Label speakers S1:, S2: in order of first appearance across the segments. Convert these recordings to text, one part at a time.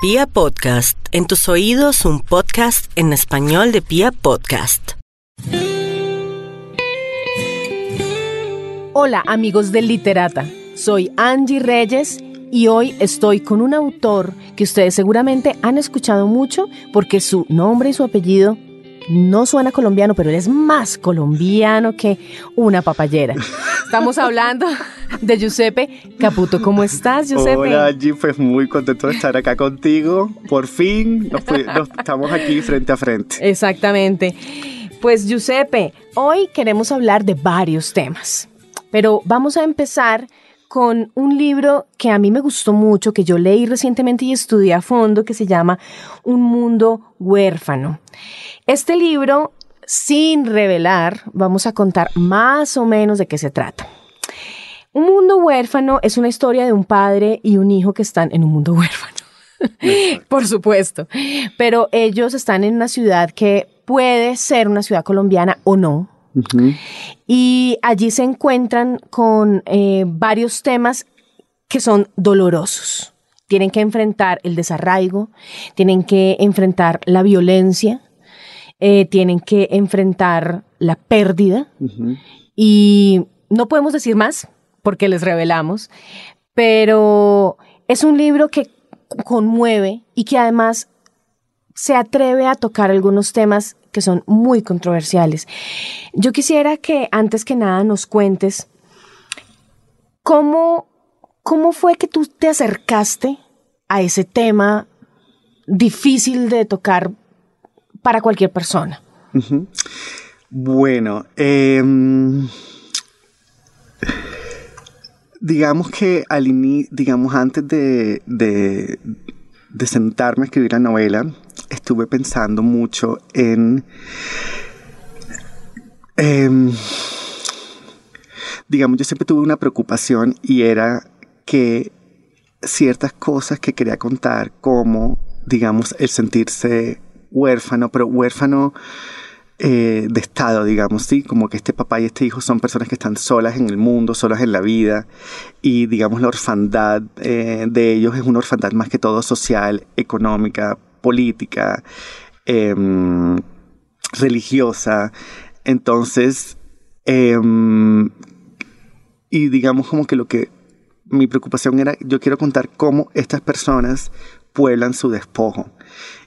S1: Pia Podcast, en tus oídos un podcast en español de Pia Podcast.
S2: Hola amigos del Literata, soy Angie Reyes y hoy estoy con un autor que ustedes seguramente han escuchado mucho porque su nombre y su apellido no suena colombiano, pero él es más colombiano que una papayera. Estamos hablando de Giuseppe Caputo. ¿Cómo estás, Giuseppe?
S3: Hola, Angie, pues muy contento de estar acá contigo. Por fin nos, nos estamos aquí frente a frente.
S2: Exactamente. Pues, Giuseppe, hoy queremos hablar de varios temas, pero vamos a empezar con un libro que a mí me gustó mucho, que yo leí recientemente y estudié a fondo, que se llama Un mundo huérfano. Este libro, sin revelar, vamos a contar más o menos de qué se trata. Un mundo huérfano es una historia de un padre y un hijo que están en un mundo huérfano. Por supuesto. Pero ellos están en una ciudad que puede ser una ciudad colombiana o no. Uh -huh. Y allí se encuentran con eh, varios temas que son dolorosos. Tienen que enfrentar el desarraigo, tienen que enfrentar la violencia, eh, tienen que enfrentar la pérdida. Uh -huh. Y no podemos decir más porque les revelamos, pero es un libro que conmueve y que además se atreve a tocar algunos temas que son muy controversiales. Yo quisiera que antes que nada nos cuentes cómo, cómo fue que tú te acercaste a ese tema difícil de tocar para cualquier persona.
S3: Bueno, eh, digamos que al digamos antes de, de, sentarme a escribir la novela, estuve pensando mucho en, eh, digamos, yo siempre tuve una preocupación y era que ciertas cosas que quería contar, como, digamos, el sentirse huérfano, pero huérfano eh, de estado, digamos, ¿sí? Como que este papá y este hijo son personas que están solas en el mundo, solas en la vida, y digamos la orfandad eh, de ellos es una orfandad más que todo social, económica, política, eh, religiosa. Entonces, eh, y digamos como que lo que mi preocupación era, yo quiero contar cómo estas personas pueblan su despojo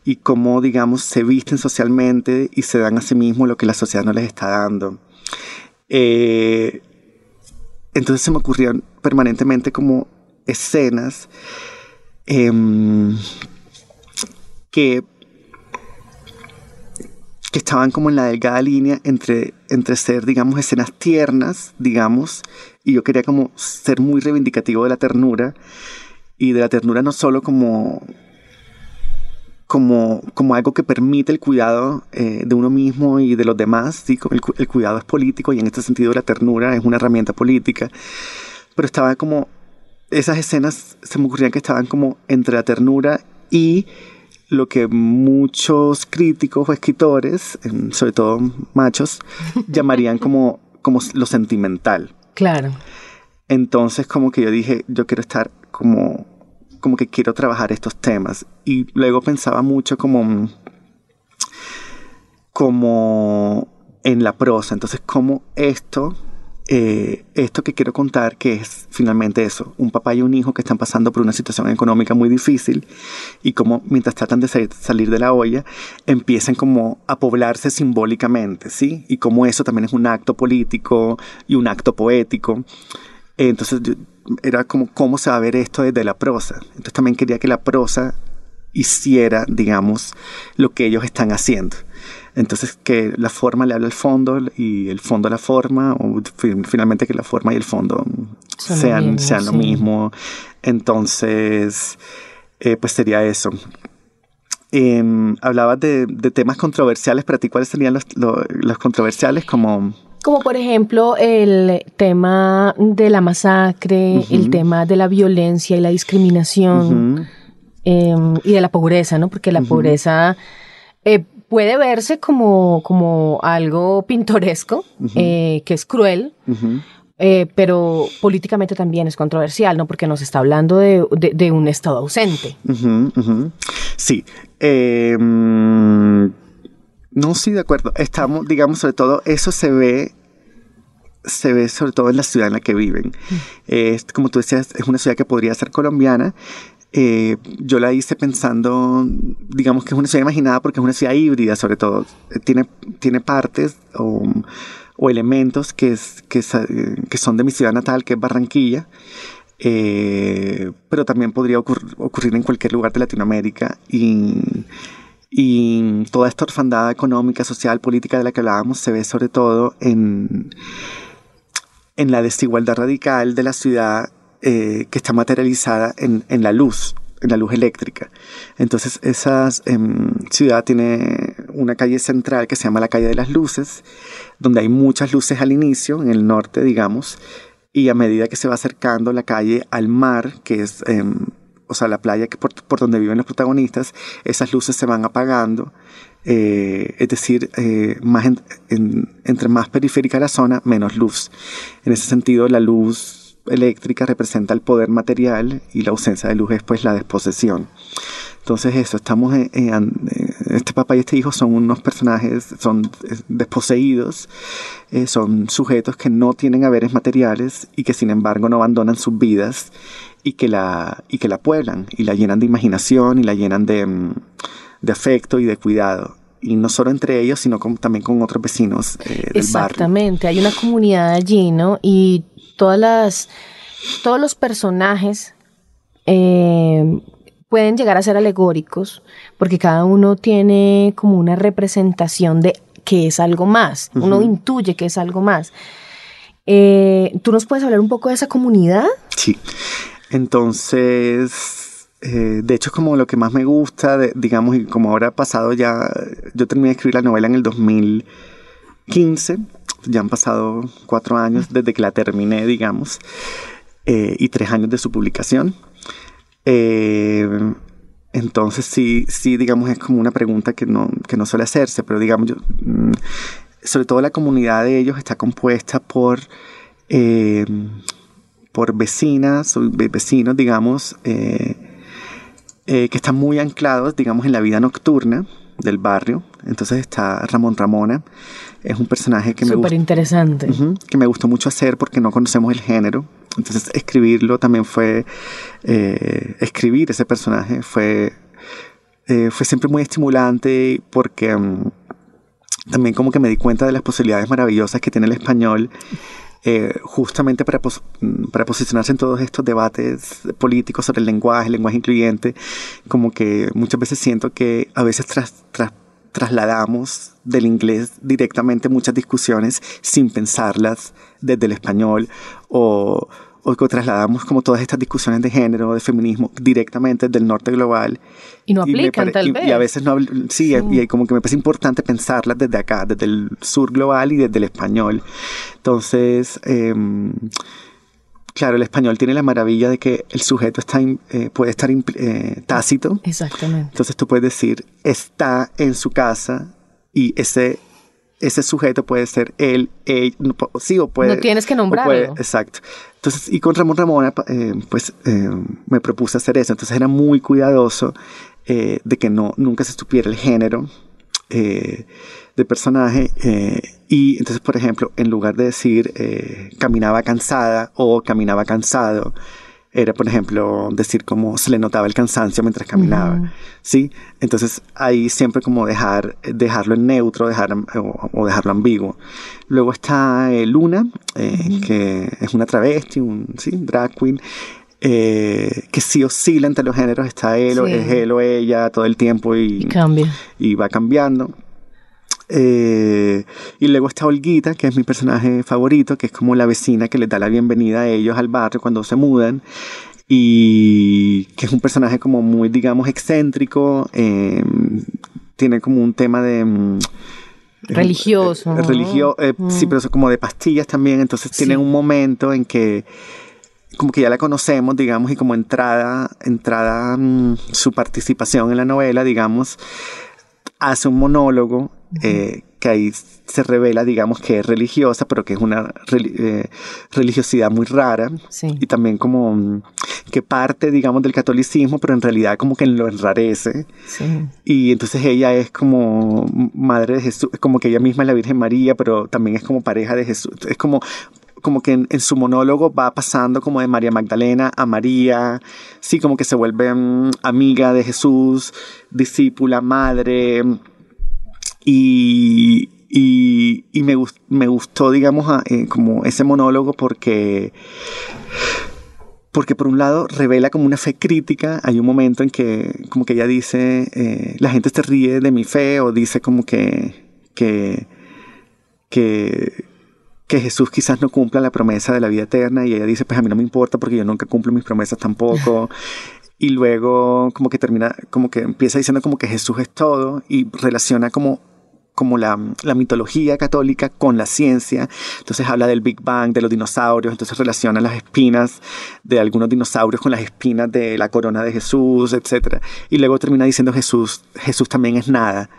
S3: y cómo, digamos, se visten socialmente y se dan a sí mismos lo que la sociedad no les está dando. Eh, entonces se me ocurrían permanentemente como escenas eh, que, que estaban como en la delgada línea entre, entre ser, digamos, escenas tiernas, digamos, y yo quería como ser muy reivindicativo de la ternura, y de la ternura no solo como como, como algo que permite el cuidado eh, de uno mismo y de los demás. ¿sí? El, el, cuidado es político y en este sentido la ternura es una herramienta política. Pero estaba como, esas escenas se me ocurrían que estaban como entre la ternura y lo que muchos críticos o escritores, sobre todo machos, llamarían como, como lo sentimental.
S2: Claro.
S3: Entonces como que yo dije, yo quiero estar como como que quiero trabajar estos temas. Y luego pensaba mucho como, como en la prosa. Entonces, como esto, eh, esto que quiero contar, que es finalmente eso, un papá y un hijo que están pasando por una situación económica muy difícil y como mientras tratan de salir de la olla, empiezan como a poblarse simbólicamente, ¿sí? Y como eso también es un acto político y un acto poético. Entonces yo, era como cómo se va a ver esto desde la prosa. Entonces también quería que la prosa hiciera, digamos, lo que ellos están haciendo. Entonces que la forma le habla al fondo y el fondo a la forma, o finalmente que la forma y el fondo Son sean, lo mismo, sean lo mismo. Entonces, eh, pues sería eso. Eh, hablabas de, de, temas controversiales, para ti, ¿cuáles serían los, los, los controversiales? Como
S2: como por ejemplo el tema de la masacre, uh -huh. el tema de la violencia y la discriminación uh -huh. eh, y de la pobreza, ¿no? Porque la uh -huh. pobreza eh, puede verse como, como algo pintoresco, eh, que es cruel, eh, pero políticamente también es controversial, ¿no? Porque nos está hablando de, un Estado ausente.
S3: Sí. Em, no, sí, de acuerdo. Estamos, digamos, sobre todo, eso se ve se ve sobre todo en la ciudad en la que viven. es, como tú decías, es una ciudad que podría ser colombiana. Eh, yo la hice pensando, digamos que es una ciudad imaginada porque es una ciudad híbrida, sobre todo. Eh, tiene, tiene partes o, elementos que, es, que, que, son de mi ciudad natal, que es Barranquilla. Eh, pero también podría ocurrir en cualquier lugar de Latinoamérica y, y toda esta orfandad económica, social, política de la que hablábamos se ve sobre todo en, en la desigualdad radical de la ciudad eh, que está materializada en, la luz, en la luz eléctrica. Entonces, esa em, ciudad tiene una calle central que se llama la calle de las luces, donde hay muchas luces al inicio, en el norte, digamos, y a medida que se va acercando la calle al mar, que es, em, o sea, la playa que por, donde viven los protagonistas, esas luces se van apagando eh, es decir, eh, más entre más periférica la zona, menos luz. En ese sentido, la luz eléctrica representa el poder material y la ausencia de luz es pues la desposesión. Entonces eso, estamos en, este papá y este hijo son unos personajes, son desposeídos, eh, son sujetos que no tienen haberes materiales y que sin embargo no abandonan sus vidas y que la, y que la pueblan y la llenan de imaginación y la llenan de... Mm, de afecto y de cuidado. Y no solo entre ellos, sino también con otros vecinos eh, del
S2: Exactamente, hay una comunidad allí, ¿no? Y todas las, todos los personajes eh, pueden llegar a ser alegóricos, porque cada uno tiene como una representación de que es algo más, uno intuye que es algo más. Eh, ¿Tú nos puedes hablar un poco de esa comunidad?
S3: Sí, entonces eh, de hecho, es como lo que más me gusta, digamos, y como ahora ha pasado ya, yo terminé de escribir la novela en el 2015, ya han pasado cuatro años desde que la terminé, digamos, eh, y tres años de su publicación. Eh, entonces sí, sí, digamos, es como una pregunta que no, que no suele hacerse, pero digamos, yo, mm, sobre todo la comunidad de ellos está compuesta por por vecinas, vecinos, digamos, eh, que están muy anclados, digamos, en la vida nocturna del barrio. Entonces está Ramón Ramona, es un personaje que me
S2: gusta. interesante.
S3: que me gustó mucho hacer porque no conocemos el género. Entonces escribirlo también fue, eh, escribir ese personaje fue, eh, fue siempre muy estimulante porque mm, también como que me di cuenta de las posibilidades maravillosas que tiene el español eh, justamente para, para posicionarse en todos estos debates políticos sobre el lenguaje, el lenguaje incluyente, como que muchas veces siento que a veces tras, trasladamos del inglés directamente muchas discusiones sin pensarlas desde el español o, o que trasladamos como todas estas discusiones de género, de feminismo, directamente del norte global.
S2: Y no aplican, tal vez.
S3: Y a veces no, sí, y como que me parece importante pensarlas desde acá, desde el sur global y desde el español. Entonces, em, claro, el español tiene la maravilla de que el sujeto está, eh, puede estar eh, tácito.
S2: Exactamente.
S3: Entonces tú puedes decir, está en su casa y ese ese sujeto puede ser él, ella, sí o puede...
S2: No tienes que nombrarlo.
S3: exacto. Entonces, y con Ramón Ramona, eh, pues eh, me propuse hacer eso. Entonces era muy cuidadoso eh, de que no, nunca se supiera el género de personaje. y entonces, por ejemplo, en lugar de decir caminaba cansada o caminaba cansado, era, por ejemplo, decir cómo se le notaba el cansancio mientras caminaba, ¿sí? Entonces ahí siempre como dejar, dejarlo en neutro dejar, o, dejarlo ambiguo. Luego está eh, Luna, eh, que es una travesti, un ¿sí? drag queen, eh, que sí oscila entre los géneros, está él, o, es él o ella todo el tiempo y,
S2: cambia.
S3: y va cambiando. Eh, y luego está Olguita, que es mi personaje favorito, que es como la vecina que les da la bienvenida a ellos al barrio cuando se mudan. Y que es un personaje como muy, digamos, excéntrico. Em, tiene como un tema de... Mm,
S2: religioso.
S3: Eh, religio, eh, Sí, mm. pero como de pastillas también. Entonces tiene un momento en que como que ya la conocemos, digamos, y como entrada, entrada mm, su participación en la novela, digamos, hace un monólogo eh, que ahí se revela, digamos, que es religiosa, pero que es una eh, religiosidad muy rara. Y también como mm, que parte, digamos, del catolicismo, pero en realidad como que lo enrarece. Y entonces ella es como madre de Jesús, como que ella misma es la Virgen María, pero también es como pareja de Jesús. Es como como que en, su monólogo va pasando como de María Magdalena a María, sí, como que se vuelve mm, amiga de Jesús, discípula, madre, y, y, me, me, gustó, digamos, eh, como ese monólogo porque porque por un lado revela como una fe crítica, hay un momento en que como que ella dice, eh, la gente se ríe de mi fe o dice como que, que, que, que, Jesús quizás no cumpla la promesa de la vida eterna y ella dice, pues a mí no me importa porque yo nunca cumplo mis promesas tampoco. y luego como que termina, como que empieza diciendo como que Jesús es todo y relaciona como como la, mitología católica con la ciencia. Entonces habla del Big Bang, de los dinosaurios, entonces relaciona las espinas de algunos dinosaurios con las espinas de la corona de Jesús, etc. Y luego termina diciendo Jesús, Jesús también es nada.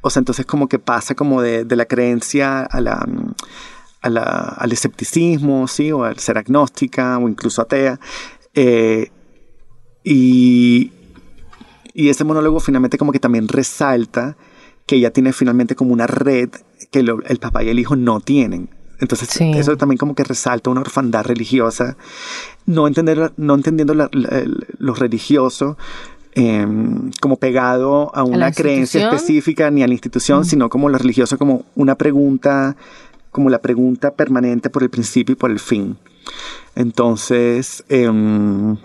S3: O sea, entonces como que pasa como de, la creencia a la, al escepticismo, ¿sí? O al ser agnóstica o incluso atea. Eh, y, y ese monólogo finalmente como que también resalta que ella tiene finalmente como una red que el papá y el hijo no tienen. Entonces eso también como que resalta una orfandad religiosa, no, entender, no entendiendo lo religioso em, como pegado a una creencia específica ni a la institución, sino como lo religioso como una pregunta, como la pregunta permanente por el principio y por el fin. Entonces, em,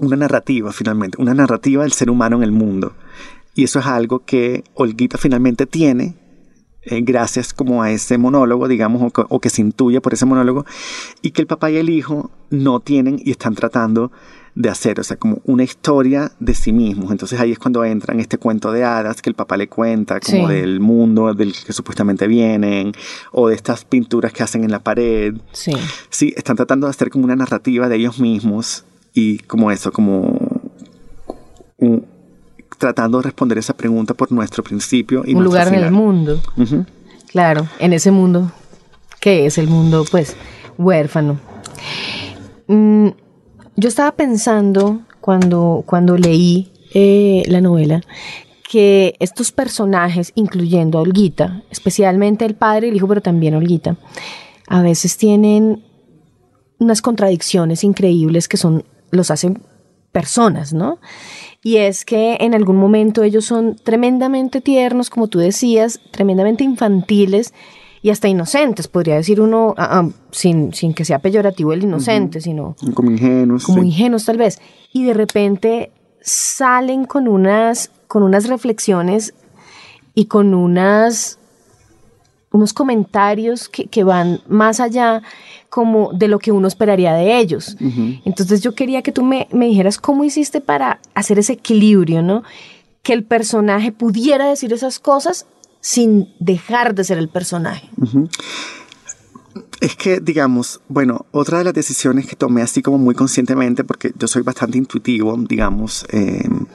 S3: una narrativa finalmente, una narrativa del ser humano en el mundo. Y eso es algo que Olguita finalmente tiene, eh, gracias como a ese monólogo, digamos, o que, se intuye por ese monólogo, y que el papá y el hijo no tienen y están tratando de hacer, o sea, como una historia de sí mismos. Entonces ahí es cuando entran este cuento de hadas que el papá le cuenta, como del mundo del que supuestamente vienen, o de estas pinturas que hacen en la pared.
S2: Sí.
S3: Sí, están tratando de hacer como una narrativa de ellos mismos y como eso, como un, tratando de responder esa pregunta por nuestro principio. Y
S2: Un lugar en el mundo. Claro, en ese mundo, que es el mundo, pues, huérfano. Mm, yo estaba pensando cuando, cuando leí eh, la novela que estos personajes, incluyendo a Olguita, especialmente el padre y el hijo, pero también Olguita, a veces tienen unas contradicciones increíbles que son, los hacen personas, ¿no? Y es que en algún momento ellos son tremendamente tiernos, como tú decías, tremendamente infantiles y hasta inocentes, podría decir uno, ah, ah, sin, sin, que sea peyorativo el inocente, sino...
S3: Como ingenuos.
S2: Como ingenuos tal vez. Y de repente salen con unas, con unas reflexiones y con unas, unos comentarios que, que van más allá como de lo que uno esperaría de ellos. Entonces yo quería que tú me, dijeras cómo hiciste para hacer ese equilibrio, ¿no? Que el personaje pudiera decir esas cosas sin dejar de ser el personaje.
S3: Es que, digamos, bueno, otra de las decisiones que tomé así como muy conscientemente, porque yo soy bastante intuitivo, digamos, em,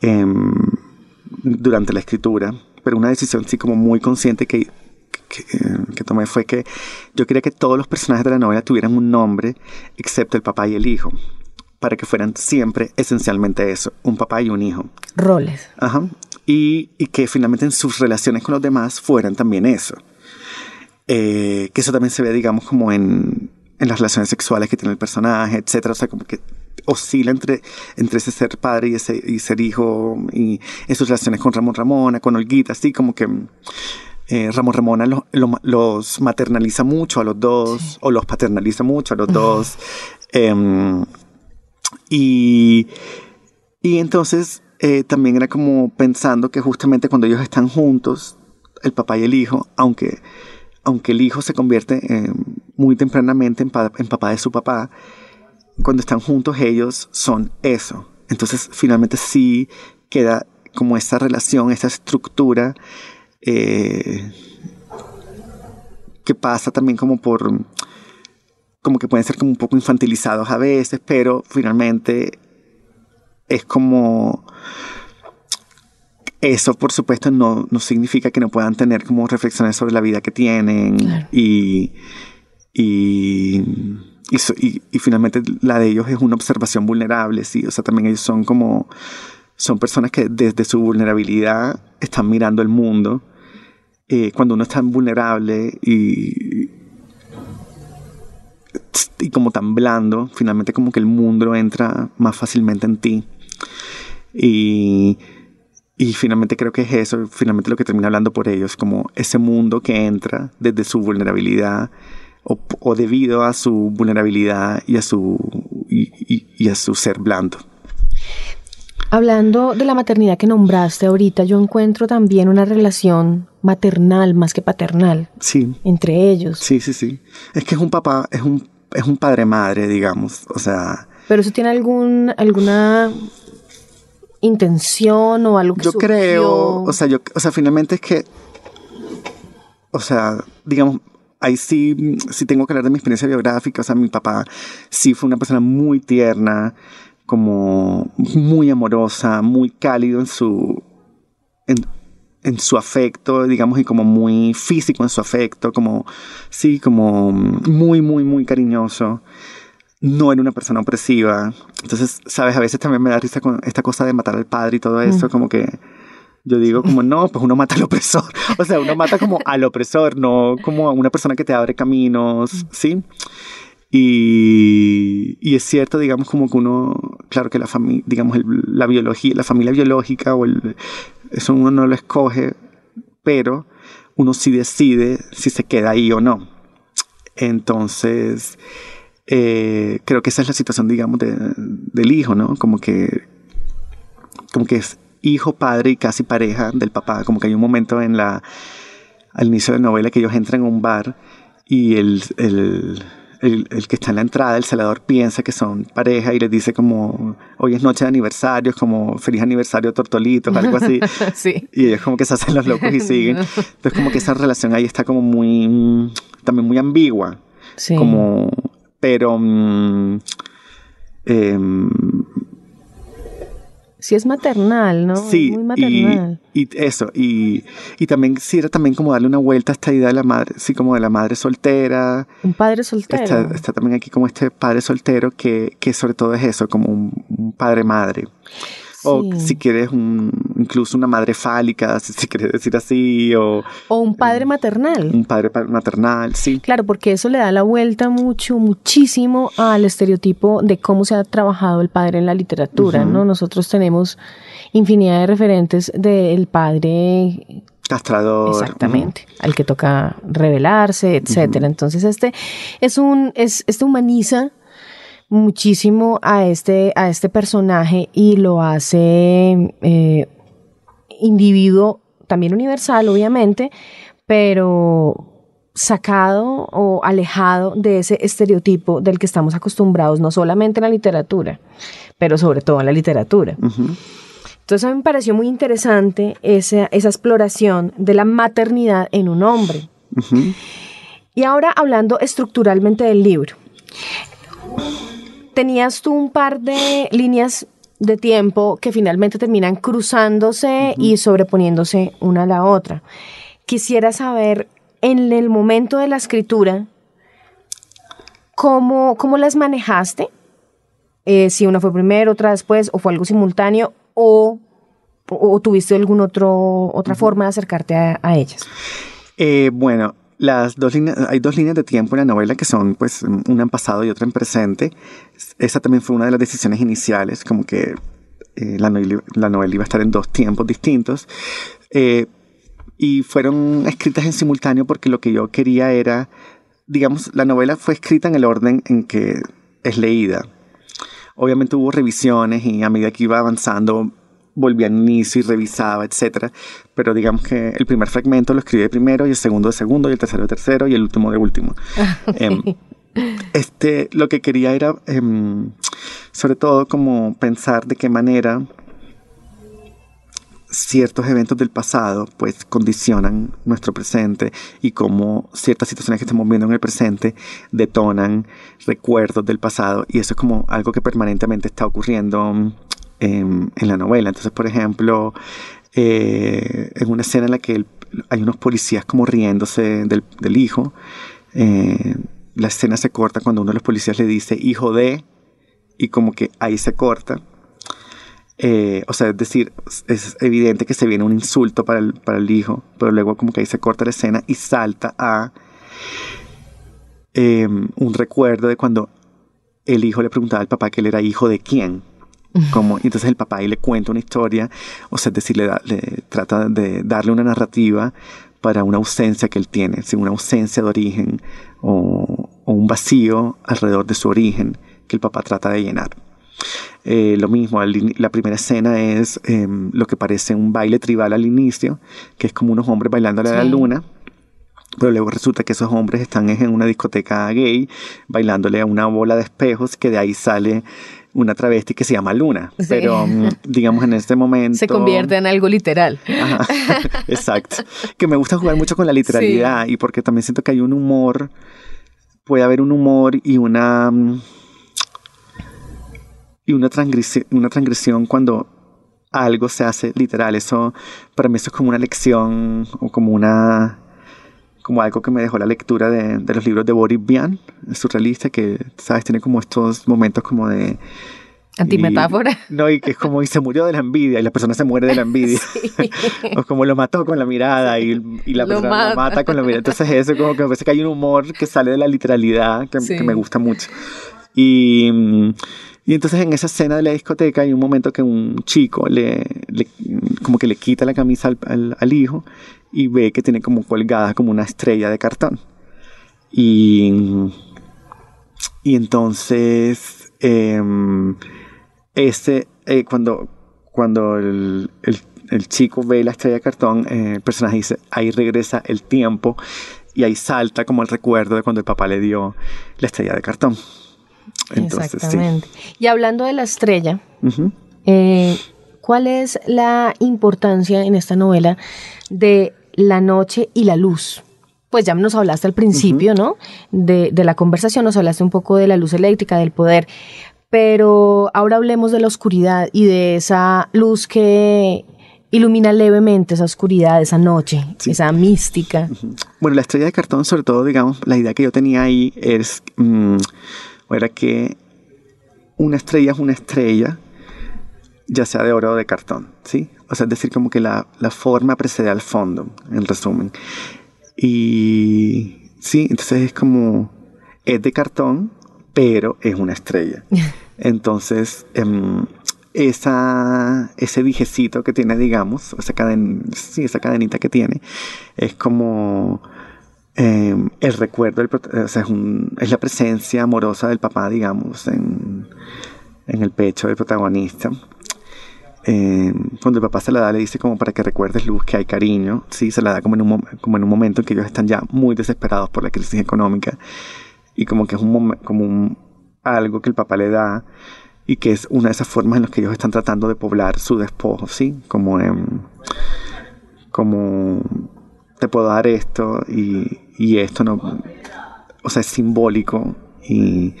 S3: em, durante la escritura, pero una decisión así como muy consciente que que, tomé fue que yo quería que todos los personajes de la novela tuvieran un nombre, excepto el papá y el hijo, para que fueran siempre esencialmente eso, un papá y un hijo.
S2: Roles.
S3: Ajá. Y, que finalmente en sus relaciones con los demás fueran también eso. Eh, que eso también se ve, digamos, como en, en las relaciones sexuales que tiene el personaje, etcétera. O sea, como que oscila entre, entre ese ser padre y ese y ser hijo y en sus relaciones con Ramón Ramona, con Olguita, así como que eh, Ramón Ramona los maternaliza mucho a los dos, o los paternaliza mucho a los dos. Em, y, y entonces eh, también era como pensando que justamente cuando ellos están juntos, el papá y el hijo, aunque, aunque el hijo se convierte eh, muy tempranamente en, en papá de su papá, cuando están juntos ellos son eso. Entonces finalmente sí queda como esta relación, esta estructura eh, que pasa también como por, como que pueden ser como un poco infantilizados a veces, pero finalmente es como eso, por supuesto, no, no, significa que no puedan tener como reflexiones sobre la vida que tienen y, y, y, finalmente la de ellos es una observación vulnerable, sí, o sea, también ellos son como, son personas que desde su vulnerabilidad están mirando el mundo. Eh, cuando uno es tan vulnerable y, y como tan blando, finalmente como que el mundo entra más fácilmente en ti. Y y finalmente creo que es eso, finalmente lo que termina hablando por ellos, como ese mundo que entra desde su vulnerabilidad o, debido a su vulnerabilidad y a su, y, a su ser blando.
S2: Hablando de la maternidad que nombraste ahorita, yo encuentro también una relación maternal más que paternal.
S3: Sí.
S2: Entre ellos.
S3: Sí, sí, sí. Es que es un papá, es un, es un padre madre, digamos. O sea.
S2: Pero eso tiene algún, alguna intención o algo que
S3: Yo creo, o sea, yo, o sea, finalmente es que, o sea, digamos, ahí sí, sí tengo que hablar de mi experiencia biográfica, o sea, mi papá sí fue una persona muy tierna, como muy amorosa, muy cálido en su, en, en su afecto, digamos, y como muy físico en su afecto, como, sí, como muy, muy, muy cariñoso no era una persona opresiva. Entonces, sabes, a veces también me da risa con esta cosa de matar al padre y todo eso, como que yo digo como, no, pues uno mata al opresor. O sea, uno mata como al opresor, no como a una persona que te abre caminos, ¿sí? Y, y es cierto, digamos, como que uno, claro que la familia, digamos, la biología, la familia biológica o el, eso uno no lo escoge, pero uno sí decide si se queda ahí o no. Entonces, eh, creo que esa es la situación, digamos, del hijo, ¿no? Como que, como que es hijo, padre y casi pareja del papá. Como que hay un momento en la, al inicio de la novela que ellos entran a un bar y el, el, el, que está en la entrada, el celador, piensa que son pareja y les dice como, hoy es noche de aniversario, es como feliz aniversario tortolitos, algo así.
S2: sí.
S3: Y ellos como que se hacen los locos y siguen. Entonces como que esa relación ahí está como muy, también muy ambigua. Sí. Como pero... Mm, em,
S2: sí es maternal, ¿no?
S3: Sí, Muy maternal. Y, eso, y, y también sí era también como darle una vuelta a esta idea de la madre, sí, como de la madre soltera.
S2: Un padre soltero.
S3: Está, también aquí como este padre soltero que, que sobre todo es eso, como un padre O si quieres un, incluso una madre fálica, si, quieres decir así, o...
S2: O un padre maternal.
S3: Un padre maternal, sí.
S2: Claro, porque eso le da la vuelta mucho, muchísimo al estereotipo de cómo se ha trabajado el padre en la literatura, ¿no? Nosotros tenemos infinidad de referentes del padre
S3: castrador.
S2: Exactamente, al que toca revelarse, etcétera. Entonces, este es un, es, este humaniza muchísimo a este, a este personaje y lo hace eh, individuo, también universal, obviamente, pero sacado o alejado de ese estereotipo del que estamos acostumbrados, no solamente en la literatura, pero sobre todo en la literatura. Entonces a mí me pareció muy interesante esa, esa exploración de la maternidad en un hombre. Y ahora hablando estructuralmente del libro tenías tú un par de líneas de tiempo que finalmente terminan cruzándose y sobreponiéndose una a la otra. Quisiera saber, en el momento de la escritura, ¿cómo, cómo las manejaste? Eh, si una fue primero, otra después, o fue algo simultáneo, o, tuviste alguna otra forma de acercarte a, ellas.
S3: Eh, bueno, las dos líneas, hay dos líneas de tiempo en la novela que son, pues, una en pasado y otra en presente. Esa también fue una de las decisiones iniciales, como que eh, la, novela, la, novela, iba a estar en dos tiempos distintos. Eh, y fueron escritas en simultáneo porque lo que yo quería era, digamos, la novela fue escrita en el orden en que es leída. Obviamente hubo revisiones y a medida que iba avanzando volvía al inicio y revisaba, etcétera. Pero digamos que el primer fragmento lo escribí primero y el segundo de segundo y el tercero de tercero y el último de último. Em, este, lo que quería era, em, sobre todo, como pensar de qué manera ciertos eventos del pasado pues condicionan nuestro presente y cómo ciertas situaciones que estamos viendo en el presente detonan recuerdos del pasado y eso es como algo que permanentemente está ocurriendo en, la novela. Entonces, por ejemplo, eh, en una escena en la que hay unos policías como riéndose del, hijo. Eh, la escena se corta cuando uno de los policías le dice hijo de, y como que ahí se corta. Eh, o sea, es decir, es evidente que se viene un insulto para el, para el hijo, pero luego como que ahí se corta la escena y salta a un recuerdo de cuando el hijo le preguntaba al papá que él era hijo de quién. Como, entonces el papá ahí le cuenta una historia, o sea, es decir, le, le trata de darle una narrativa para una ausencia que él tiene, una ausencia de origen o, un vacío alrededor de su origen que el papá trata de llenar. Eh, lo mismo, la primera escena es em, lo que parece un baile tribal al inicio, que es como unos hombres bailándole a la luna, pero luego resulta que esos hombres están en una discoteca gay bailándole a una bola de espejos que de ahí sale una travesti que se llama Luna. Pero mm, digamos en este momento...
S2: Se convierte en algo literal.
S3: exacto. Que me gusta jugar mucho con la literalidad y porque también siento que hay un humor, puede haber un humor y una... Mm, y una transgresión, una transgresión cuando algo se hace literal. Eso, para mí eso es como una lección o como una como algo que me dejó la lectura de, de los libros de Boris Vian, surrealista, que, ¿sabes? Tiene como estos momentos como de...
S2: Antimetáfora.
S3: no, y que es como, y se murió de la envidia, y la persona se muere de la envidia. o como lo mató con la mirada, y, y la persona lo mata con la mirada. Entonces eso como que me parece que hay un humor que sale de la literalidad que, que me gusta mucho. Y... Y entonces en esa escena de la discoteca hay un momento que un chico le, le como que le quita la camisa al, al, hijo y ve que tiene como colgada como una estrella de cartón. Y, y entonces, eh, este, eh, cuando, cuando el, el, el, chico ve la estrella de cartón, eh, el personaje dice, ahí regresa el tiempo y ahí salta como el recuerdo de cuando el papá le dio la estrella de cartón.
S2: Entonces, Exactamente. Y hablando de la estrella, eh, ¿cuál es la importancia en esta novela de la noche y la luz. Pues ya nos hablaste al principio, ¿no? De, la conversación, nos hablaste un poco de la luz eléctrica, del poder, pero ahora hablemos de la oscuridad y de esa luz que ilumina levemente esa oscuridad, esa noche, esa mística.
S3: Bueno, la estrella de cartón, sobre todo, digamos, la idea que yo tenía ahí es, mm, era que una estrella es una estrella, ya sea de oro o de cartón, ¿sí? O sea, es decir, como que la, la forma precede al fondo, en resumen. Y sí, entonces es como, es de cartón, pero es una estrella. Entonces, em, esa, ese dijecito que tiene, digamos, esa, caden, sí, esa cadenita que tiene, es como em, el recuerdo, o sea, es, un, es, la presencia amorosa del papá, digamos, en, en el pecho del protagonista. Eh, cuando el papá se la da, le dice como para que recuerdes Luz que hay cariño, sí, se la da como en, un, como en un momento en que ellos están ya muy desesperados por la crisis económica y como que es un como un, algo que el papá le da y que es una de esas formas en las que ellos están tratando de poblar su despojo, sí, como como te puedo dar esto y, y esto no, o sea, es simbólico y,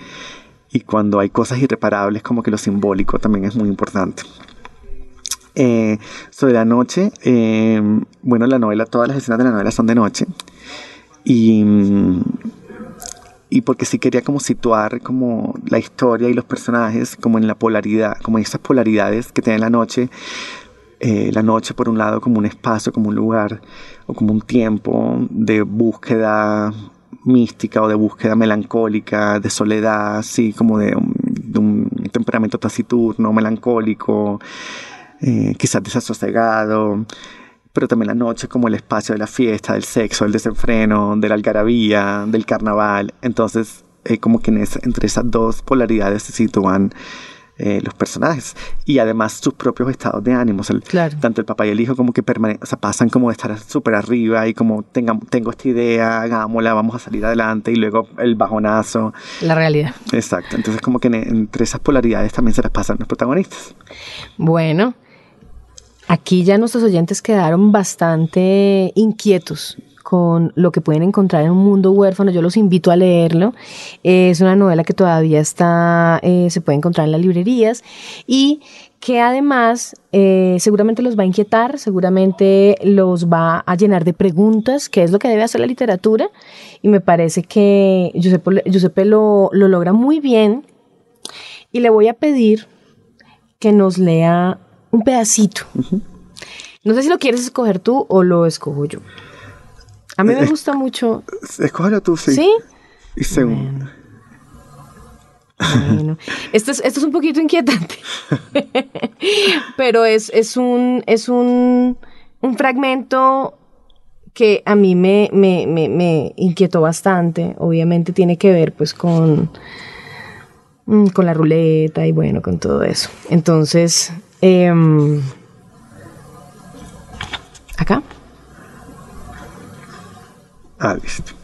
S3: y cuando hay cosas irreparables como que lo simbólico también es muy importante. Eh, sobre la noche, eh, bueno, la novela, todas las escenas de la novela son de noche. Y, y porque sí quería como situar como la historia y los personajes como en la polaridad, como en esas polaridades que tiene la noche. Eh, la noche por un lado como un espacio, como un lugar o como un tiempo de búsqueda mística o de búsqueda melancólica, de soledad, así como de de un temperamento taciturno, melancólico, eh, quizás desasosegado, pero también la noche como el espacio de la fiesta, del sexo, del desenfreno, de la algarabía, del carnaval. Entonces, eh, como que entre esas dos polaridades se sitúan eh, los personajes y además sus propios estados de ánimo. Tanto el papá y el hijo como que o sea, pasan como de estar súper arriba y como tenga, tengo esta idea, hagámosla, vamos a salir adelante y luego el bajonazo.
S2: La realidad.
S3: Exacto. Entonces como que entre esas polaridades también se las pasan los protagonistas.
S2: Bueno, Aquí ya nuestros oyentes quedaron bastante inquietos con lo que pueden encontrar en un mundo huérfano. Yo los invito a leerlo. Es una novela que todavía está, eh, se puede encontrar en las librerías y que además eh, seguramente los va a inquietar, seguramente los va a llenar de preguntas, que es lo que debe hacer la literatura, y me parece que Giuseppe, lo logra muy bien, y le voy a pedir que nos lea un pedacito. No sé si lo quieres escoger tú o lo escojo yo. A mí me gusta mucho.
S3: Escógelo tú, sí.
S2: ¿Sí?
S3: Y según.
S2: Bueno. Esto, es, esto es un poquito inquietante. Pero es, es, un, es un, un fragmento que a mí me, me, me, me, inquietó bastante. Obviamente tiene que ver pues con, mm, con la ruleta y bueno, con todo eso. Entonces, em, acá.
S3: Ah, listo.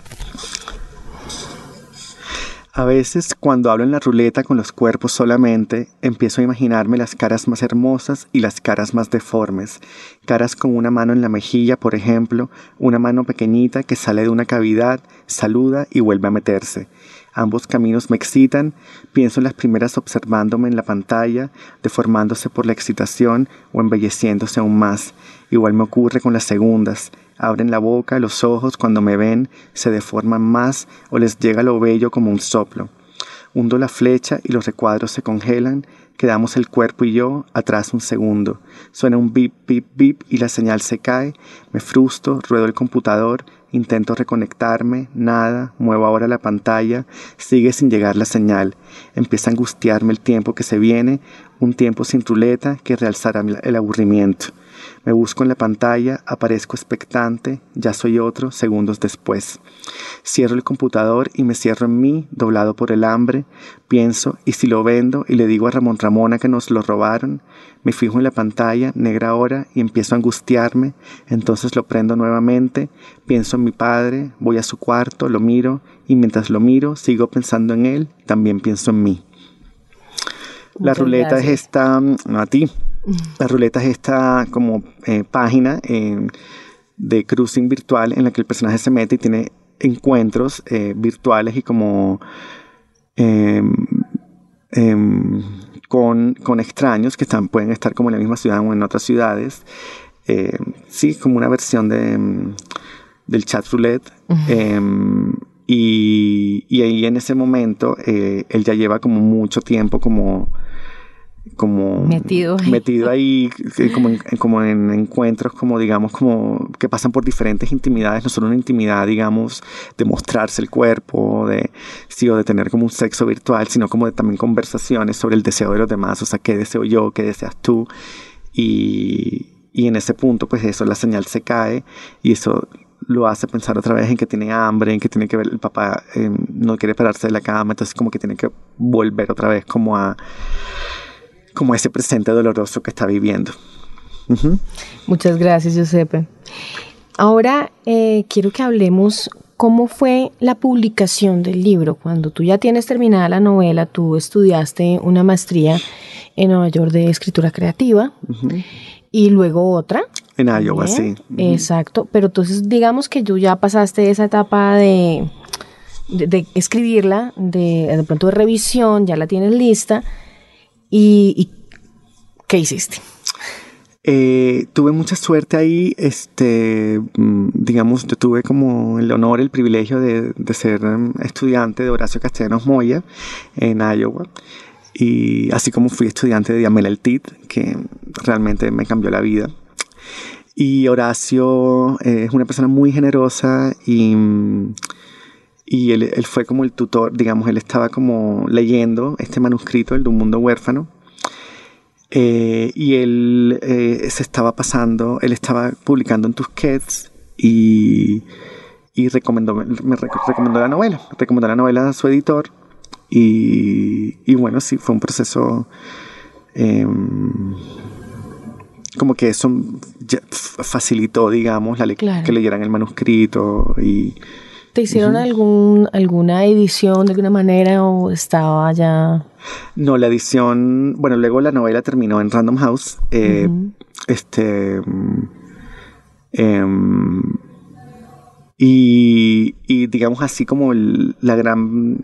S3: A veces, cuando hablo en la ruleta con los cuerpos solamente, empiezo a imaginarme las caras más hermosas y las caras más deformes. Caras con una mano en la mejilla, por ejemplo, una mano pequeñita que sale de una cavidad, saluda y vuelve a meterse. Ambos caminos me excitan, pienso en las primeras observándome en la pantalla, deformándose por la excitación o embelleciéndose aún más. Igual me ocurre con las segundas, abren la boca, los ojos cuando me ven se deforman más o les llega lo bello como un soplo. Hundo la flecha y los recuadros se congelan, quedamos el cuerpo y yo atrás un segundo. Suena un bip, bip, bip y la señal se cae, me frustro, ruedo el computador, intento reconectarme, nada, muevo ahora la pantalla, sigue sin llegar la señal. Empieza a angustiarme el tiempo que se viene, un tiempo sin ruleta que realzará el aburrimiento. Me busco en la pantalla, aparezco expectante, ya soy otro segundos después. Cierro el computador y me cierro en mí, doblado por el hambre. Pienso, ¿y si lo vendo y le digo a Ramón Ramona que nos lo robaron? Me fijo en la pantalla, negra ahora, y empiezo a angustiarme. Entonces lo prendo nuevamente. Pienso en mi padre, voy a su cuarto, lo miro, y mientras lo miro, sigo pensando en él, también pienso en mí. La ruleta es esta, no a ti, la ruleta es esta como eh, página eh, de cruising virtual en la que el personaje se mete y tiene encuentros eh, virtuales y como em, em, con, extraños que están, pueden estar como en la misma ciudad o en otras ciudades. sí, como una versión de, em, del chat roulette. y, y, ahí en ese momento él ya lleva como mucho tiempo como como
S2: metido ahí,
S3: metido ahí como, en, como en encuentros como digamos como que pasan por diferentes intimidades no solo una intimidad digamos de mostrarse el cuerpo de sí o de tener como un sexo virtual sino como de también conversaciones sobre el deseo de los demás o sea qué deseo yo qué deseas tú y, y en ese punto pues eso la señal se cae y eso lo hace pensar otra vez en que tiene hambre, en que tiene que ver, el papá eh, no quiere pararse de la cama, entonces como que tiene que volver otra vez como a, como ese presente doloroso que está viviendo.
S2: Muchas gracias, Giuseppe. Ahora eh, quiero que hablemos cómo fue la publicación del libro. Cuando tú ya tienes terminada la novela, tú estudiaste una maestría en Nueva York de escritura creativa y luego otra.
S3: En Iowa, sí.
S2: Exacto, pero entonces digamos que tú ya pasaste esa etapa de, de, escribirla, de, de pronto de revisión, ya la tienes lista ¿Y, qué hiciste?
S3: Eh, tuve mucha suerte ahí, este, mm, digamos, yo tuve como el honor, el privilegio de, ser mm, estudiante de Horacio Castellanos Moya en Iowa. Y así como fui estudiante de Diamela El Tit, que realmente me cambió la vida. Y Horacio eh, es una persona muy generosa y, mm, y él, él, fue como el tutor, digamos, él estaba como leyendo este manuscrito, el de un mundo huérfano, eh, y él eh, se estaba pasando, él estaba publicando en Tusquets y, y recomendó, me recomendó la novela, recomendó la novela a su editor y, y bueno, sí, fue un proceso... Em, como que eso facilitó, digamos, la que leyeran el manuscrito y
S2: ¿Te hicieron algún, alguna edición de alguna manera o estaba ya...?
S3: No, la edición... Bueno, luego la novela terminó en Random House. Eh, este... Em, Y, y digamos así como el- la, gran,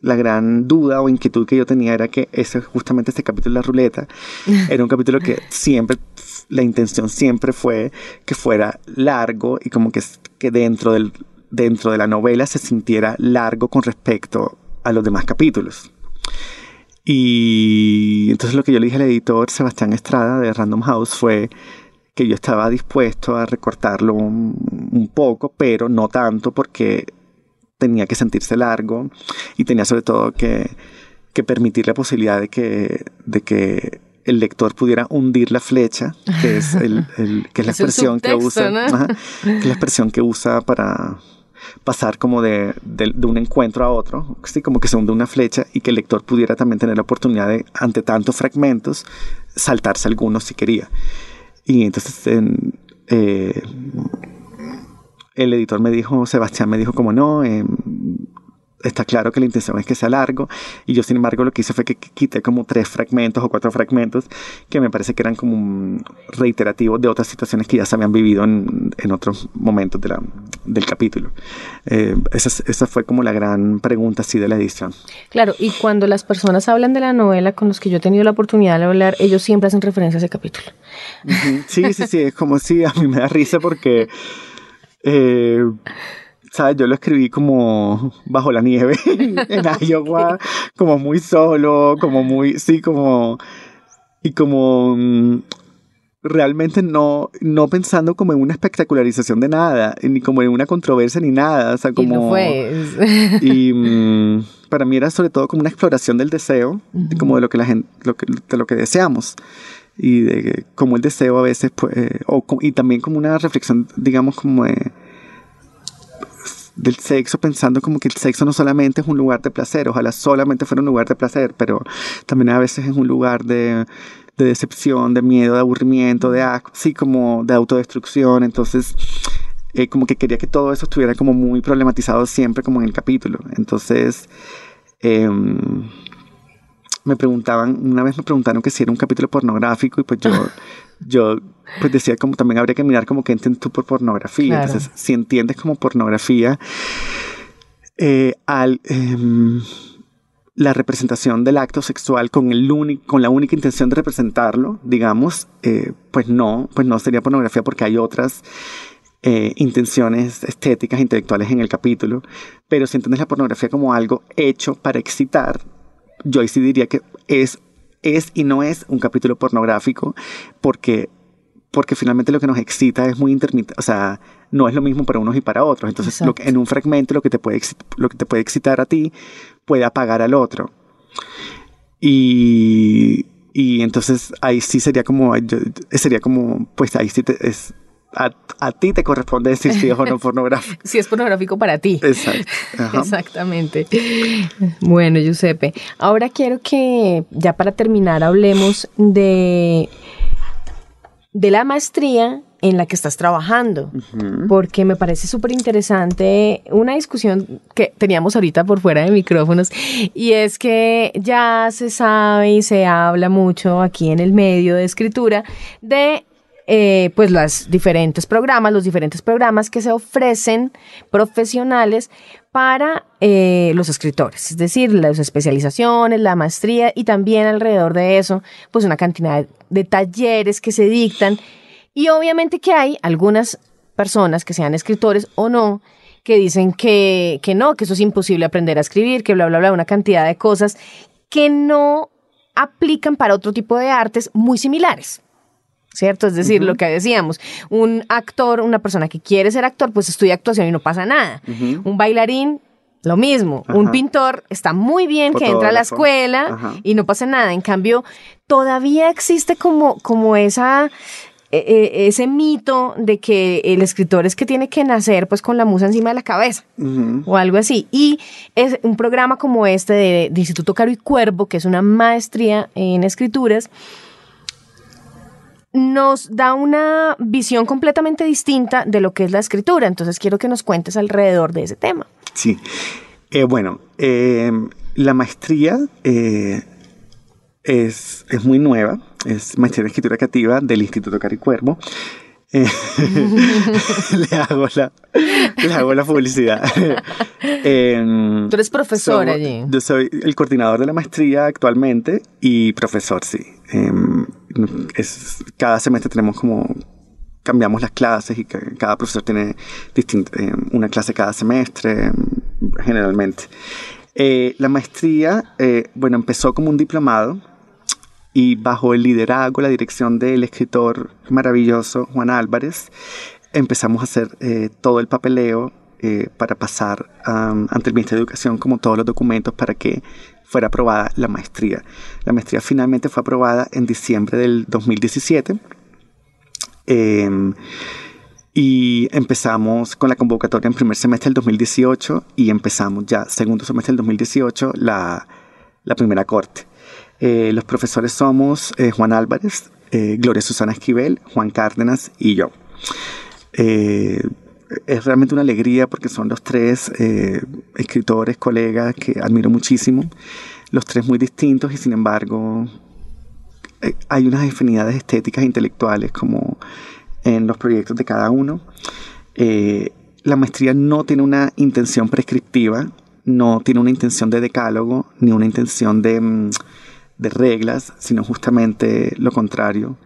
S3: la gran duda o inquietud que yo tenía era que ese, justamente este capítulo de la ruleta era un capítulo que siempre, la intención siempre fue que fuera largo y como que, que dentro, del, dentro de la novela se sintiera largo con respecto a los demás capítulos. Y entonces lo que yo le dije al editor Sebastián Estrada de Random House fue que yo estaba dispuesto a recortarlo un, un poco, pero no tanto porque tenía que sentirse largo y tenía sobre todo que, que permitir la posibilidad de que, de que el lector pudiera hundir la flecha, que es, el, el- que es la
S2: Es
S3: expresión que usa,
S2: ¿no?
S3: ajá, que es la expresión que usa para pasar como de, de- un encuentro a otro, sí, como que se hunde una flecha y que el lector pudiera también tener la oportunidad de, ante tantos fragmentos, saltarse algunos si quería. Y entonces en- eh, el editor me dijo, Sebastián me dijo como no, eh, está claro que la intención es que sea largo. Y yo sin embargo lo que hice fue que quité como tres fragmentos o cuatro fragmentos que me parece que eran como reiterativos de otras situaciones que ya se habían vivido en, en otros momentos de la- del capítulo. Eh, esa, es- esa fue como la gran pregunta así de la edición.
S2: Claro, y cuando las personas hablan de la novela con los que yo he tenido la oportunidad de hablar, ellos siempre hacen referencia a ese capítulo.
S3: Sí, sí, sí, es como si a mí me da risa porque, eh, ¿sabes? Yo lo escribí como bajo la nieve en Iowa, como muy solo, como muy, sí, como, y como mm, realmente no, no pensando como en una espectacularización de nada, ni como en una controversia ni nada, o sea,
S2: Y
S3: como...
S2: lo fue.
S3: Y mm, para mí era sobre todo como una exploración del deseo, de como de lo que la gente, lo que, de lo que deseamos. Y de cómo el deseo a veces, pues, eh, o, y también como una reflexión, digamos, como de, del sexo, pensando como que el sexo no solamente es un lugar de placer, ojalá solamente fuera un lugar de placer, pero también a veces es un lugar de, de decepción, de miedo, de aburrimiento, de asco, sí, como de autodestrucción. Entonces, eh, como que quería que todo eso estuviera como muy problematizado siempre como en el capítulo. Entonces, em, me preguntaban, una vez me preguntaron que si era un capítulo pornográfico y pues yo, yo pues decía como también habría que mirar como que entiendes tú por pornografía.
S2: Claro.
S3: Entonces, si entiendes como pornografía, eh, al... em, la representación del acto sexual con, el con la única intención de representarlo, digamos, eh, pues no, pues no sería pornografía porque hay otras eh, intenciones estéticas, intelectuales en el capítulo, pero si entiendes la pornografía como algo hecho para excitar, yo ahí sí diría que es, es y no es un capítulo pornográfico porque porque finalmente lo que nos excita es muy intermitente, o sea, no es lo mismo para unos y para otros. Entonces, lo que- en un fragmento lo que, te puede, lo que te puede excitar a ti puede apagar al otro. Y, y entonces ahí sí sería como, sería como, pues ahí sí te, es, a, a ti te corresponde decir si es o no pornográfico.
S2: Si es pornográfico para ti.
S3: Exacto. Ajá.
S2: Exactamente. Bueno, Giuseppe, ahora quiero que ya para terminar hablemos de, de la maestría en la que estás trabajando, porque me parece súper interesante una discusión que teníamos ahorita por fuera de micrófonos, y es que ya se sabe y se habla mucho aquí en el medio de escritura de eh, pues los diferentes programas, los diferentes programas que se ofrecen profesionales para eh, los escritores, es decir, las especializaciones, la maestría y también alrededor de eso, pues una cantidad de talleres que se dictan y obviamente que hay algunas personas que sean escritores o no, que dicen que, que no, que eso es imposible aprender a escribir, que bla, bla, bla, una cantidad de cosas que no aplican para otro tipo de artes muy similares. ¿Cierto? Es decir, lo que decíamos, un actor, una persona que quiere ser actor, pues estudia actuación y no pasa nada. Un bailarín, lo mismo. Un pintor está muy bien que entra a la escuela
S3: Ajá.
S2: y no pasa nada. En cambio, todavía existe como, como esa, eh, eh, ese mito de que el escritor es que tiene que nacer pues con la musa encima de la cabeza o algo así. Y es un programa como este de, de Instituto Caro y Cuervo, que es una maestría en escrituras, nos da una visión completamente distinta de lo que es la escritura. Entonces quiero que nos cuentes alrededor de ese tema.
S3: Sí. Eh, bueno, eh, la maestría eh, es, es muy nueva, es maestría en escritura creativa del Instituto Caricuervo. Eh, le, hago la, le hago la publicidad.
S2: Em, Tú eres profesor allí.
S3: Yo soy el coordinador de la maestría actualmente y profesor, sí. Em, es, cada semestre tenemos como cambiamos las clases y cada profesor tiene em, una clase cada semestre, generalmente. Eh, la maestría, eh, bueno, empezó como un diplomado y bajo el liderazgo, la dirección del escritor maravilloso Juan Álvarez, empezamos a hacer eh, todo el papeleo eh, para pasar ante el Ministerio de Educación como todos los documentos para que fuera aprobada la maestría. La maestría finalmente fue aprobada en diciembre del 2017. Em, y empezamos con la convocatoria en primer semestre del 2018 y empezamos ya segundo semestre del 2018 la, la primera corte. Eh, los profesores somos eh, Juan Álvarez, eh, Gloria Susana Esquivel, Juan Cárdenas y yo. Es realmente una alegría porque son los tres escritores, colegas que admiro muchísimo, los tres muy distintos y sin embargo hay unas afinidades estéticas e intelectuales como en los proyectos de cada uno. la maestría no tiene una intención prescriptiva, no tiene una intención de decálogo, ni una intención de... Mm, de reglas, sino justamente lo contrario,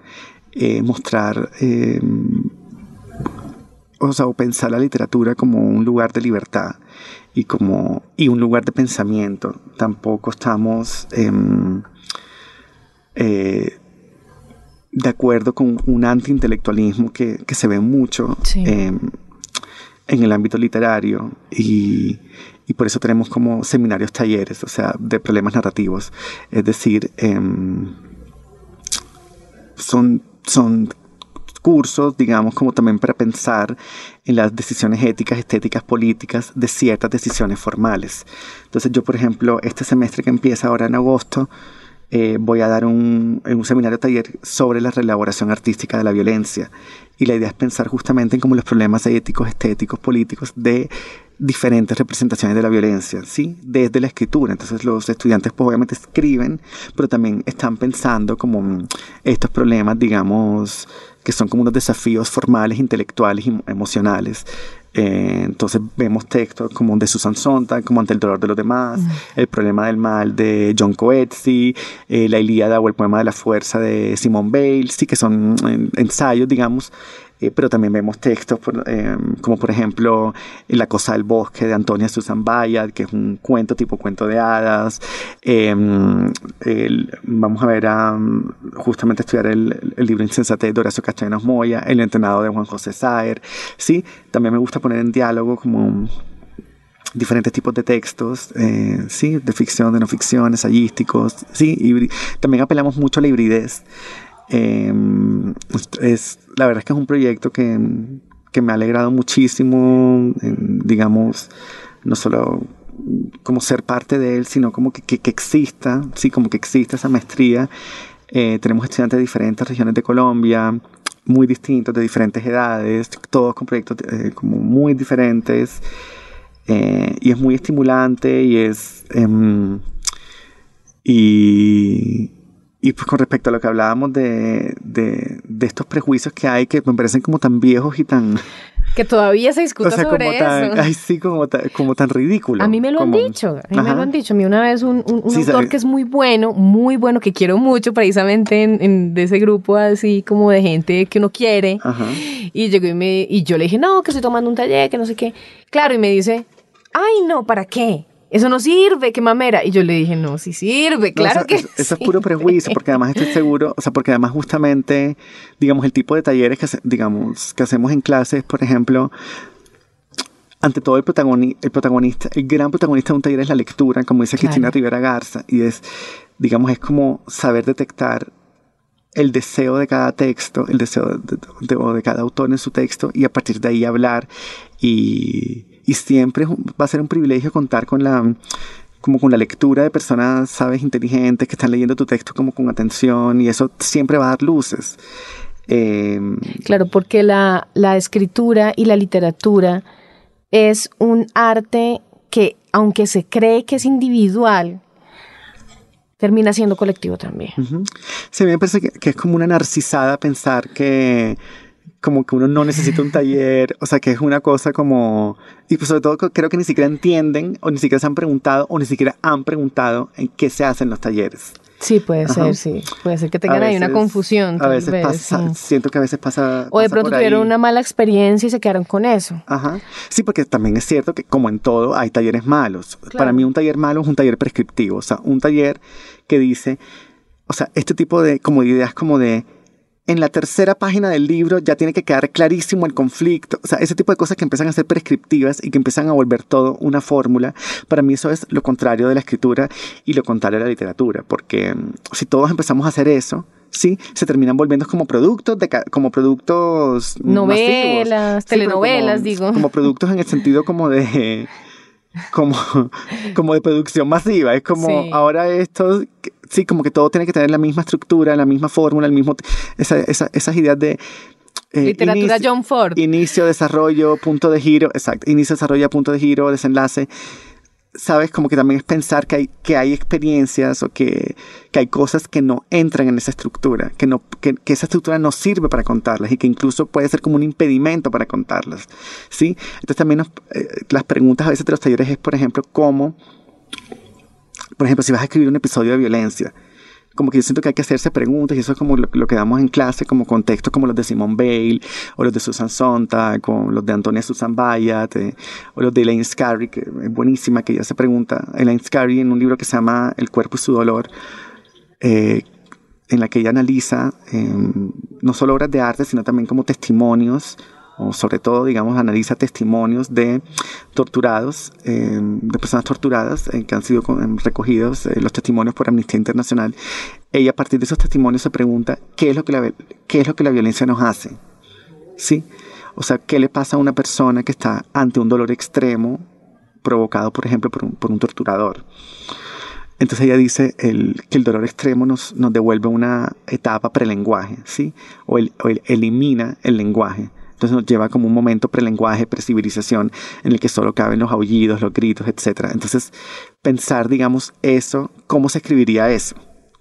S3: eh, mostrar eh, o sea, pensar la literatura como un lugar de libertad y como y un lugar de pensamiento. Tampoco estamos em, eh, de acuerdo con un antiintelectualismo que, que se ve mucho em, en el ámbito literario y, y por eso tenemos como seminarios, talleres, o sea, de problemas narrativos. Es decir, em, son, son cursos, digamos, como también para pensar en las decisiones éticas, estéticas, políticas de ciertas decisiones formales. Entonces yo, por ejemplo, este semestre que empieza ahora en agosto, eh, voy a dar un, un seminario taller sobre la reelaboración artística de la violencia. Y la idea es pensar justamente en cómo los problemas éticos, estéticos, políticos de diferentes representaciones de la violencia, ¿sí? Desde la escritura. Entonces los estudiantes pues obviamente escriben, pero también están pensando como mm, estos problemas, digamos, que son como unos desafíos formales, intelectuales y emocionales eh, entonces vemos textos como de Susan Sontag, como Ante el dolor de los demás, mm. El problema del mal de John Coetzee, eh, La Ilíada o El poema de la fuerza de Simone Bale, sí que son mm, ensayos, digamos, eh, pero también vemos textos como por ejemplo La cosa del bosque de Antonia Susan Bayard, que es un cuento tipo cuento de hadas. vamos a ver a justamente estudiar el, libro Insensate de Horacio Castellanos Moya, El entrenado de Juan José Saer. ¿sí? También me gusta poner en diálogo como diferentes tipos de textos, eh, sí, de ficción, de no ficción, ensayísticos, sí, y también apelamos mucho a la hibridez. Em, es, la verdad es que es un proyecto que, que me ha alegrado muchísimo, digamos, no solo como ser parte de él, sino como que, que, exista, sí, como que exista esa maestría. Eh, tenemos estudiantes de diferentes regiones de Colombia, muy distintos, de diferentes edades, todos con proyectos eh, como muy diferentes. Eh, y es muy estimulante y es... Em, y, y pues con respecto a lo que hablábamos de, de, de, estos prejuicios que hay que me parecen como tan viejos y tan...
S2: Que todavía se discute sobre
S3: eso. ay, sí, como, como tan ridículo.
S2: A mí me lo han dicho, a mí me lo han dicho. A mí una vez un, un, autor que es muy bueno, muy bueno, que quiero mucho precisamente en, en, de ese grupo así como de gente que uno quiere. Y llegó y, me, y yo le dije, no, que estoy tomando un taller, que no sé qué. Claro, y me dice, ay, no, ¿para qué? Eso no sirve, qué mamera. Y yo le dije, no, sí sirve, claro que
S3: eso, eso es puro prejuicio, porque además estoy seguro, o sea, porque además justamente, digamos, el tipo de talleres que, digamos, que hacemos en clases, por ejemplo, ante todo el, el protagonista, el gran protagonista de un taller es la lectura, como dice Cristina Rivera Garza, y es, digamos, es como saber detectar el deseo de cada texto, el deseo de, cada autor en su texto, y a partir de ahí hablar y y siempre va a ser un privilegio contar con la como con la lectura de personas, sabes, inteligentes que están leyendo tu texto como con atención y eso siempre va a dar luces.
S2: Em, claro, porque la, la escritura y la literatura es un arte que, aunque se cree que es individual, termina siendo colectivo también.
S3: Sí, me parece que, que, es como una narcisada pensar que como que uno no necesita un taller, o sea, que es una cosa como... Y pues sobre todo creo que ni siquiera entienden o ni siquiera se han preguntado o ni siquiera han preguntado en qué se hacen los talleres.
S2: Sí, puede ser, sí. Puede ser que tengan ahí una confusión.
S3: A veces pasa, siento que a veces pasa.
S2: O de pronto tuvieron una mala experiencia y se quedaron con eso.
S3: Ajá. Sí, porque también es cierto que, como en todo, hay talleres malos. Para mí, un taller malo es un taller prescriptivo. O sea, un taller que dice, o sea, este tipo de como ideas como de en la tercera página del libro ya tiene que quedar clarísimo el conflicto. O sea, ese tipo de cosas que empiezan a ser prescriptivas y que empiezan a volver todo una fórmula. Para mí eso es lo contrario de la escritura y lo contrario de la literatura. Porque mm, si todos empezamos a hacer eso, sí, se terminan volviendo como productos, de, como productos
S2: novelas, telenovelas, digo.
S3: Como productos en el sentido como de como, como de producción masiva. Es como ahora esto, sí, como que todo tiene que tener la misma estructura, la misma fórmula, el mismo, esa, esas ideas de...
S2: Eh, Literatura John Ford.
S3: Inicio, desarrollo, punto de giro, exacto, inicio, desarrollo, punto de giro, desenlace sabes, como que también es pensar que hay, que hay experiencias o que, que hay cosas que no entran en esa estructura, que, no, que, que, esa estructura no sirve para contarlas y que incluso puede ser como un impedimento para contarlas. ¿sí? Entonces también eh, las preguntas a veces de los talleres es, por ejemplo, cómo, por ejemplo, si vas a escribir un episodio de violencia, como que yo siento que hay que hacerse preguntas y eso es como lo, que damos en clase, como contextos como los de Simone Bale, o los de Susan Sontag, con los de Antonia Susan Bayat, eh, o los de Elaine Scarry, que es buenísima, que ella se pregunta, Elaine Scarry en un libro que se llama El cuerpo y su dolor, eh, en la que ella analiza em, no solo obras de arte, sino también como testimonios sobre todo, digamos, analiza testimonios de torturados, eh, de personas torturadas eh, que han sido recogidos, eh, los testimonios por Amnistía Internacional. Ella a partir de esos testimonios se pregunta qué es lo que la, qué es lo que la violencia nos hace. ¿Sí? O sea, ¿qué le pasa a una persona que está ante un dolor extremo provocado, por ejemplo, por un, por un torturador? Entonces ella dice el, que el dolor extremo nos, nos devuelve una etapa prelenguaje, ¿sí? O, el, o elimina el lenguaje. Entonces nos lleva como un momento prelenguaje, precivilización, en el que solo caben los aullidos, los gritos, etc. Entonces, pensar, digamos, eso, ¿cómo se escribiría eso?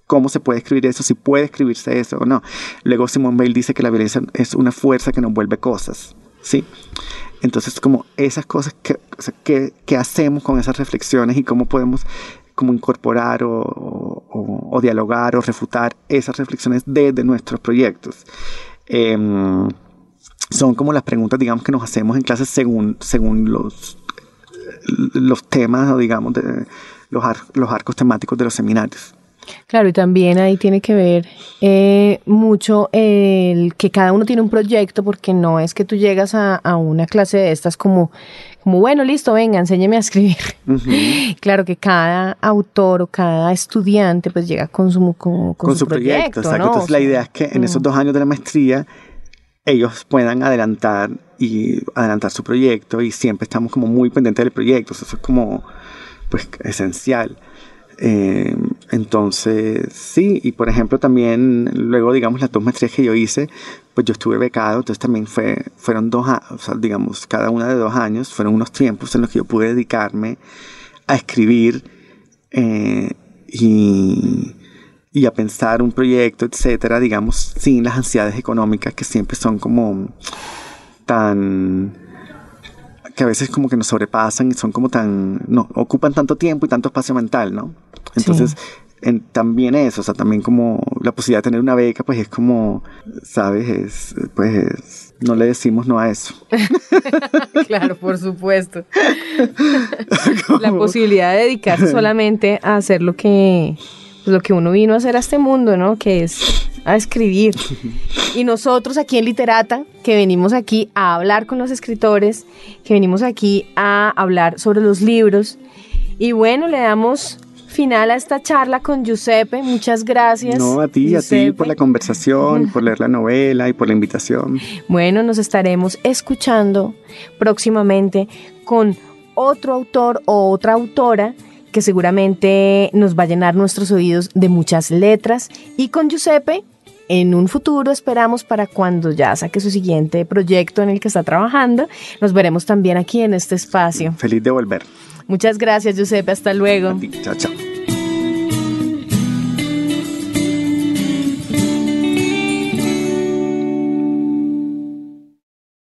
S3: ¿Cómo se puede escribir eso? Si puede escribirse eso o no. Luego Simone Bale dice que la violencia es una fuerza que nos vuelve cosas. ¿Sí? Entonces, como esas cosas, que, ¿qué, hacemos con esas reflexiones y cómo podemos como incorporar o, o, dialogar o refutar esas reflexiones desde nuestros proyectos? Eh, son como las preguntas, digamos, que nos hacemos en clases según, según los, los temas o, digamos, de los, los arcos temáticos de los seminarios.
S2: Claro, y también ahí tiene que ver eh, mucho el que cada uno tiene un proyecto, porque no es que tú llegas a, una clase de estas como, como bueno, listo, venga, enséñeme a escribir. Claro que cada autor o cada estudiante pues llega con su, con, su, proyecto. exacto.
S3: Entonces la idea es que en esos dos años de la maestría ellos puedan adelantar y adelantar su proyecto y siempre estamos como muy pendientes del proyecto, eso es como pues esencial. Eh, entonces, sí, y por ejemplo también luego digamos las dos maestrías que yo hice, pues yo estuve becado, entonces también fue, fueron dos, o sea, digamos, cada una de dos años, fueron unos tiempos en los que yo pude dedicarme a escribir eh, y y a pensar un proyecto, etcétera, digamos, sin las ansiedades económicas que siempre son como tan que a veces como que nos sobrepasan y son como tan no ocupan tanto tiempo y tanto espacio mental, ¿no? Entonces, también eso, o sea, también como la posibilidad de tener una beca, pues es como, ¿sabes? Es, pues no le decimos no a eso.
S2: claro, por supuesto. la posibilidad de dedicarse solamente a hacer lo que lo que uno vino a hacer a este mundo, ¿no? Que es a escribir. Y nosotros aquí en Literata, que venimos aquí a hablar con los escritores, que venimos aquí a hablar sobre los libros. Y bueno, le damos final a esta charla con Giuseppe. Muchas gracias.
S3: No, a ti, a ti por la conversación, por leer la novela y por la invitación.
S2: Bueno, nos estaremos escuchando próximamente con otro autor o otra autora que seguramente nos va a llenar nuestros oídos de muchas letras. Y con Giuseppe, en un futuro esperamos para cuando ya saque su siguiente proyecto en el que está trabajando, nos veremos también aquí en este espacio.
S3: Feliz de volver.
S2: Muchas gracias, Giuseppe. Hasta luego.
S3: Chao, chao.